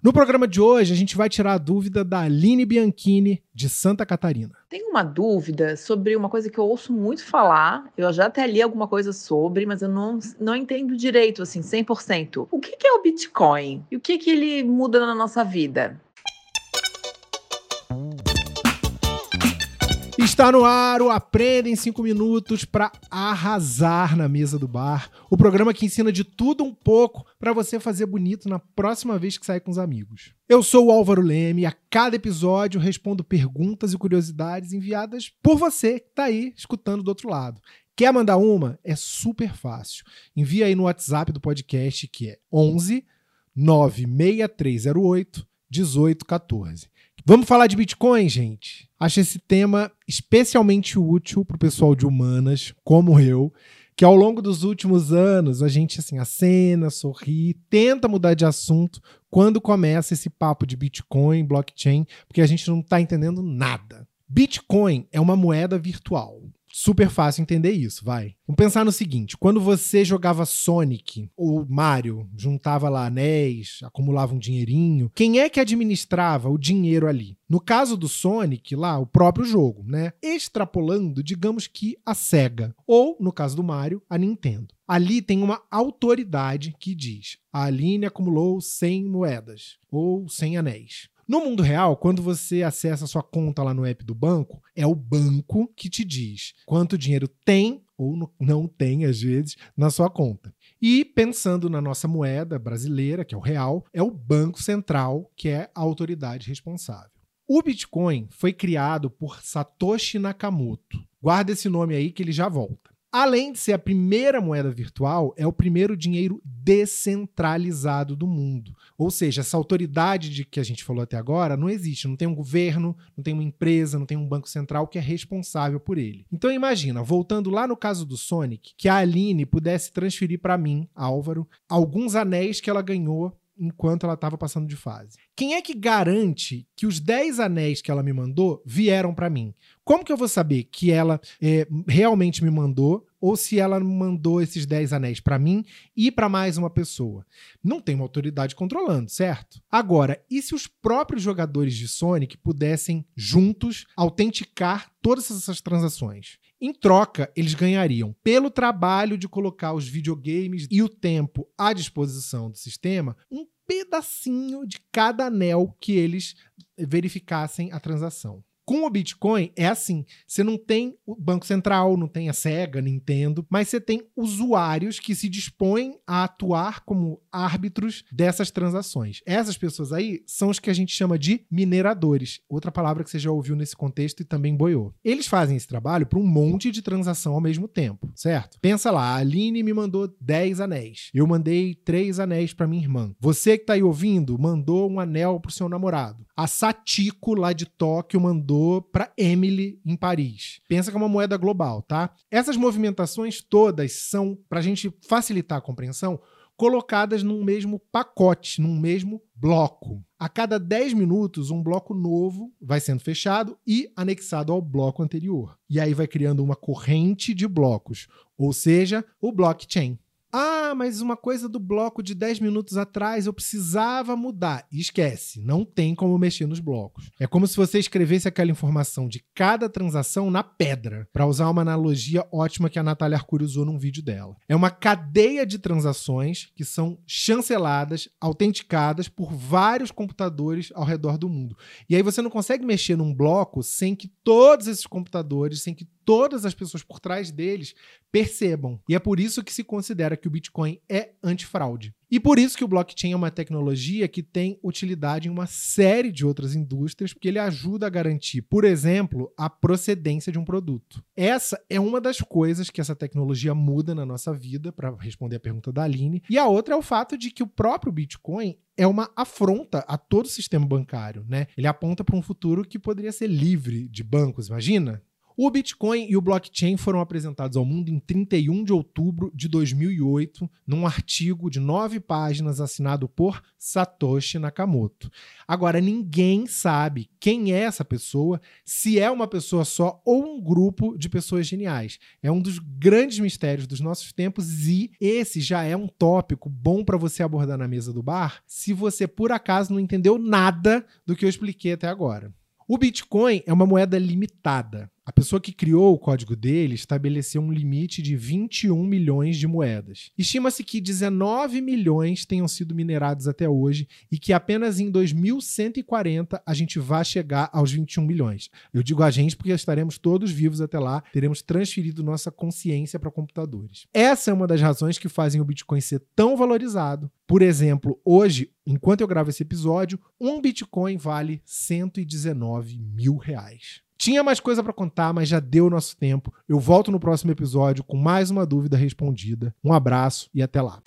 No programa de hoje, a gente vai tirar a dúvida da Aline Bianchini, de Santa Catarina. Tenho uma dúvida sobre uma coisa que eu ouço muito falar, eu já até li alguma coisa sobre, mas eu não, não entendo direito, assim, 100%. O que, que é o Bitcoin? E o que, que ele muda na nossa vida? Está no ar o Aprenda em 5 Minutos para arrasar na mesa do bar. O programa que ensina de tudo um pouco para você fazer bonito na próxima vez que sair com os amigos. Eu sou o Álvaro Leme e a cada episódio respondo perguntas e curiosidades enviadas por você que está aí escutando do outro lado. Quer mandar uma? É super fácil. Envia aí no WhatsApp do podcast que é 11 96308 1814. Vamos falar de Bitcoin, gente? Acho esse tema especialmente útil para o pessoal de humanas, como eu, que ao longo dos últimos anos a gente assim acena, sorri, tenta mudar de assunto quando começa esse papo de Bitcoin, blockchain, porque a gente não está entendendo nada. Bitcoin é uma moeda virtual super fácil entender isso, vai. Vamos pensar no seguinte: quando você jogava Sonic ou Mario, juntava lá anéis, acumulava um dinheirinho, quem é que administrava o dinheiro ali? No caso do Sonic, lá, o próprio jogo, né? Extrapolando, digamos que a SEGA. Ou, no caso do Mario, a Nintendo. Ali tem uma autoridade que diz: a Aline acumulou 100 moedas ou 100 anéis. No mundo real, quando você acessa sua conta lá no app do banco, é o banco que te diz quanto dinheiro tem ou não tem, às vezes, na sua conta. E pensando na nossa moeda brasileira, que é o real, é o Banco Central que é a autoridade responsável. O Bitcoin foi criado por Satoshi Nakamoto. Guarda esse nome aí que ele já volta. Além de ser a primeira moeda virtual, é o primeiro dinheiro descentralizado do mundo. Ou seja, essa autoridade de que a gente falou até agora não existe. Não tem um governo, não tem uma empresa, não tem um banco central que é responsável por ele. Então imagina, voltando lá no caso do Sonic, que a Aline pudesse transferir para mim, Álvaro, alguns anéis que ela ganhou enquanto ela estava passando de fase. Quem é que garante que os 10 anéis que ela me mandou vieram para mim? Como que eu vou saber que ela é, realmente me mandou ou se ela mandou esses 10 anéis para mim e para mais uma pessoa? Não tem uma autoridade controlando, certo? Agora, e se os próprios jogadores de Sonic pudessem juntos autenticar todas essas transações? Em troca, eles ganhariam pelo trabalho de colocar os videogames e o tempo à disposição do sistema um pedacinho de cada anel que eles verificassem a transação. Com o Bitcoin é assim: você não tem o Banco Central, não tem a SEGA, Nintendo, mas você tem usuários que se dispõem a atuar como árbitros dessas transações. Essas pessoas aí são os que a gente chama de mineradores, outra palavra que você já ouviu nesse contexto e também boiou. Eles fazem esse trabalho para um monte de transação ao mesmo tempo, certo? Pensa lá, a Aline me mandou 10 anéis. Eu mandei 3 anéis para minha irmã. Você que está aí ouvindo mandou um anel para o seu namorado. A Satiko lá de Tóquio mandou para Emily em Paris. Pensa que é uma moeda global, tá? Essas movimentações todas são, para a gente facilitar a compreensão, colocadas num mesmo pacote, num mesmo bloco. A cada 10 minutos, um bloco novo vai sendo fechado e anexado ao bloco anterior. E aí vai criando uma corrente de blocos, ou seja, o blockchain. Ah, mas uma coisa do bloco de 10 minutos atrás eu precisava mudar. Esquece, não tem como mexer nos blocos. É como se você escrevesse aquela informação de cada transação na pedra, para usar uma analogia ótima que a Natália Arcuri usou num vídeo dela. É uma cadeia de transações que são chanceladas, autenticadas por vários computadores ao redor do mundo. E aí você não consegue mexer num bloco sem que todos esses computadores, sem que todas as pessoas por trás deles percebam. E é por isso que se considera que o Bitcoin é antifraude. E por isso que o blockchain é uma tecnologia que tem utilidade em uma série de outras indústrias, porque ele ajuda a garantir, por exemplo, a procedência de um produto. Essa é uma das coisas que essa tecnologia muda na nossa vida, para responder a pergunta da Aline. E a outra é o fato de que o próprio Bitcoin é uma afronta a todo o sistema bancário, né? Ele aponta para um futuro que poderia ser livre de bancos, imagina? O Bitcoin e o blockchain foram apresentados ao mundo em 31 de outubro de 2008, num artigo de nove páginas assinado por Satoshi Nakamoto. Agora, ninguém sabe quem é essa pessoa, se é uma pessoa só ou um grupo de pessoas geniais. É um dos grandes mistérios dos nossos tempos e esse já é um tópico bom para você abordar na mesa do bar se você por acaso não entendeu nada do que eu expliquei até agora. O Bitcoin é uma moeda limitada. A pessoa que criou o código dele estabeleceu um limite de 21 milhões de moedas. Estima-se que 19 milhões tenham sido minerados até hoje e que apenas em 2140 a gente vai chegar aos 21 milhões. Eu digo a gente porque estaremos todos vivos até lá, teremos transferido nossa consciência para computadores. Essa é uma das razões que fazem o Bitcoin ser tão valorizado. Por exemplo, hoje, enquanto eu gravo esse episódio, um Bitcoin vale 119 mil reais. Tinha mais coisa para contar, mas já deu o nosso tempo. Eu volto no próximo episódio com mais uma dúvida respondida. Um abraço e até lá.